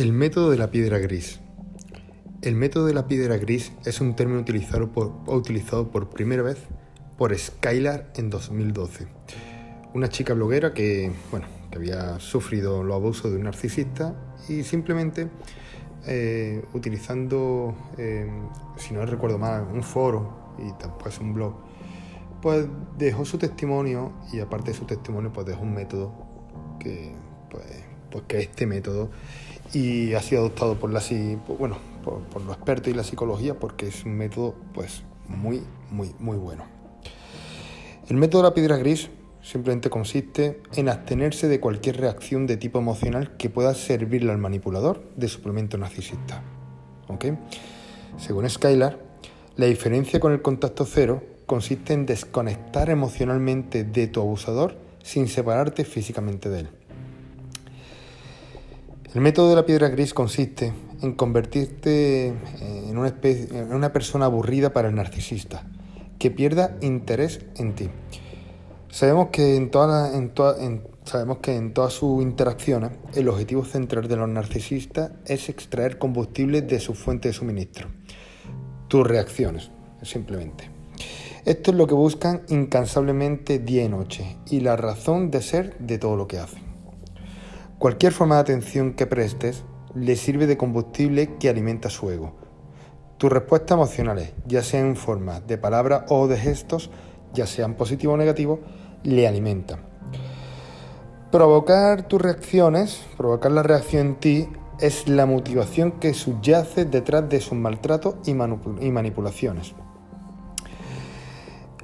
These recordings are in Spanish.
El método de la piedra gris. El método de la piedra gris es un término utilizado por, primera vez por Skylar en 2012. Una chica bloguera que, bueno, que había sufrido los abusos de un narcisista y simplemente eh, utilizando, eh, si no recuerdo mal, un foro y después un blog, pues dejó su testimonio y aparte de su testimonio pues dejó un método que, pues, pues que este método y ha sido adoptado por la bueno, por, los expertos y la psicología porque es un método pues muy muy muy bueno. El método de la piedra gris simplemente consiste en abstenerse de cualquier reacción de tipo emocional que pueda servirle al manipulador de suplemento narcisista. ¿Ok? Según Skylar, la diferencia con el contacto cero consiste en desconectar emocionalmente de tu abusador sin separarte físicamente de él. El método de la piedra gris consiste en convertirte en una, en una persona aburrida para el narcisista, que pierda interés en ti. Sabemos que en, toda sabemos que en todas sus interacciones el objetivo central de los narcisistas es extraer combustible de su fuente de suministro. Tus reacciones, simplemente. Esto es lo que buscan incansablemente día y noche y la razón de ser de todo lo que hacen. Cualquier forma de atención que prestes le sirve de combustible que alimenta su ego. Tus respuestas emocionales, ya sean en forma de palabras o de gestos, ya sean positivos o negativos, le alimentan. Provocar tus reacciones, provocar la reacción en ti, es la motivación que subyace detrás de sus maltratos y, y manipulaciones.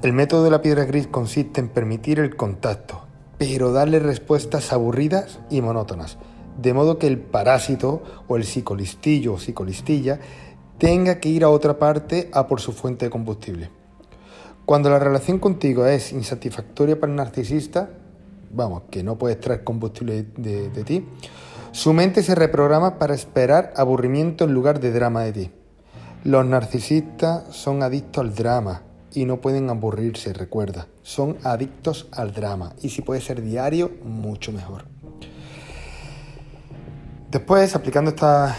El método de la piedra gris consiste en permitir el contacto, pero darle respuestas aburridas y monótonas, de modo que el parásito o el psicolistillo o psicolistilla tenga que ir a otra parte a por su fuente de combustible. Cuando la relación contigo es insatisfactoria para el narcisista, vamos, que no puede extraer combustible de, de ti, su mente se reprograma para esperar aburrimiento en lugar de drama de ti. Los narcisistas son adictos al drama, y no pueden aburrirse, recuerda. Son adictos al drama y si puede ser diario, mucho mejor. Después, aplicando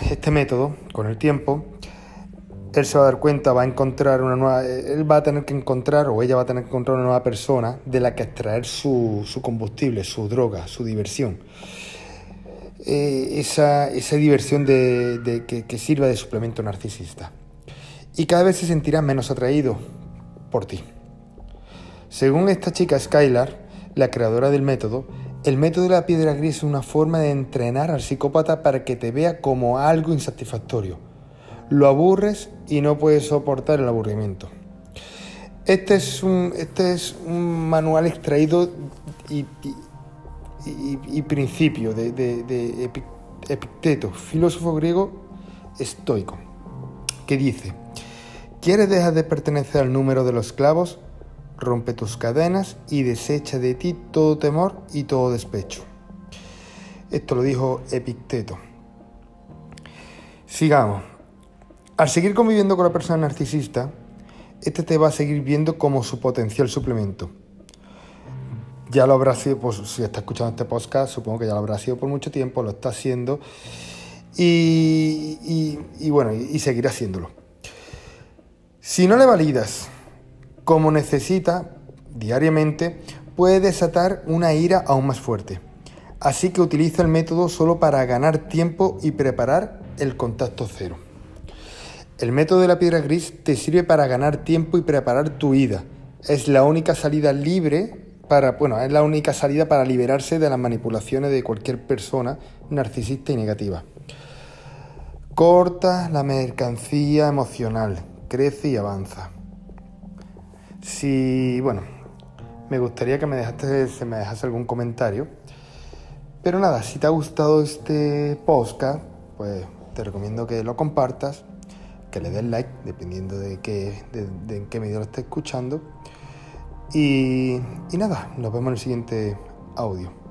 este método con el tiempo, él se va a dar cuenta, va a encontrar una nueva, él va a tener que encontrar o ella va a tener que encontrar una nueva persona de la que extraer su, combustible, su droga, su diversión. Eh, esa, diversión de, que, que sirva de suplemento narcisista. Y cada vez se sentirá menos atraído por ti. Según esta chica Skylar, la creadora del método, el método de la piedra gris es una forma de entrenar al psicópata para que te vea como algo insatisfactorio. Lo aburres y no puedes soportar el aburrimiento. Este es un, este es un manual extraído y, principio de, de Epicteto, filósofo griego estoico, que dice, ¿Quieres dejar de pertenecer al número de los esclavos? Rompe tus cadenas y desecha de ti todo temor y todo despecho. Esto lo dijo Epicteto. Sigamos. Al seguir conviviendo con la persona narcisista, este te va a seguir viendo como su potencial suplemento. Ya lo habrá sido, pues, si está escuchando este podcast, supongo que ya lo habrá sido por mucho tiempo, lo está haciendo y, y bueno, y seguirá haciéndolo. Si no le validas como necesita diariamente, puede desatar una ira aún más fuerte. Así que utiliza el método solo para ganar tiempo y preparar el contacto cero. El método de la piedra gris te sirve para ganar tiempo y preparar tu ida. Es la única salida libre para, bueno, es la única salida para liberarse de las manipulaciones de cualquier persona narcisista y negativa. Corta la mercancía emocional, crece y avanza. Si, bueno, me gustaría que me dejaste, se me dejase algún comentario. Pero nada, si te ha gustado este podcast, pues te recomiendo que lo compartas, que le des like, dependiendo de, qué, de, en qué medio lo estés escuchando. Y, y nada, nos vemos en el siguiente audio.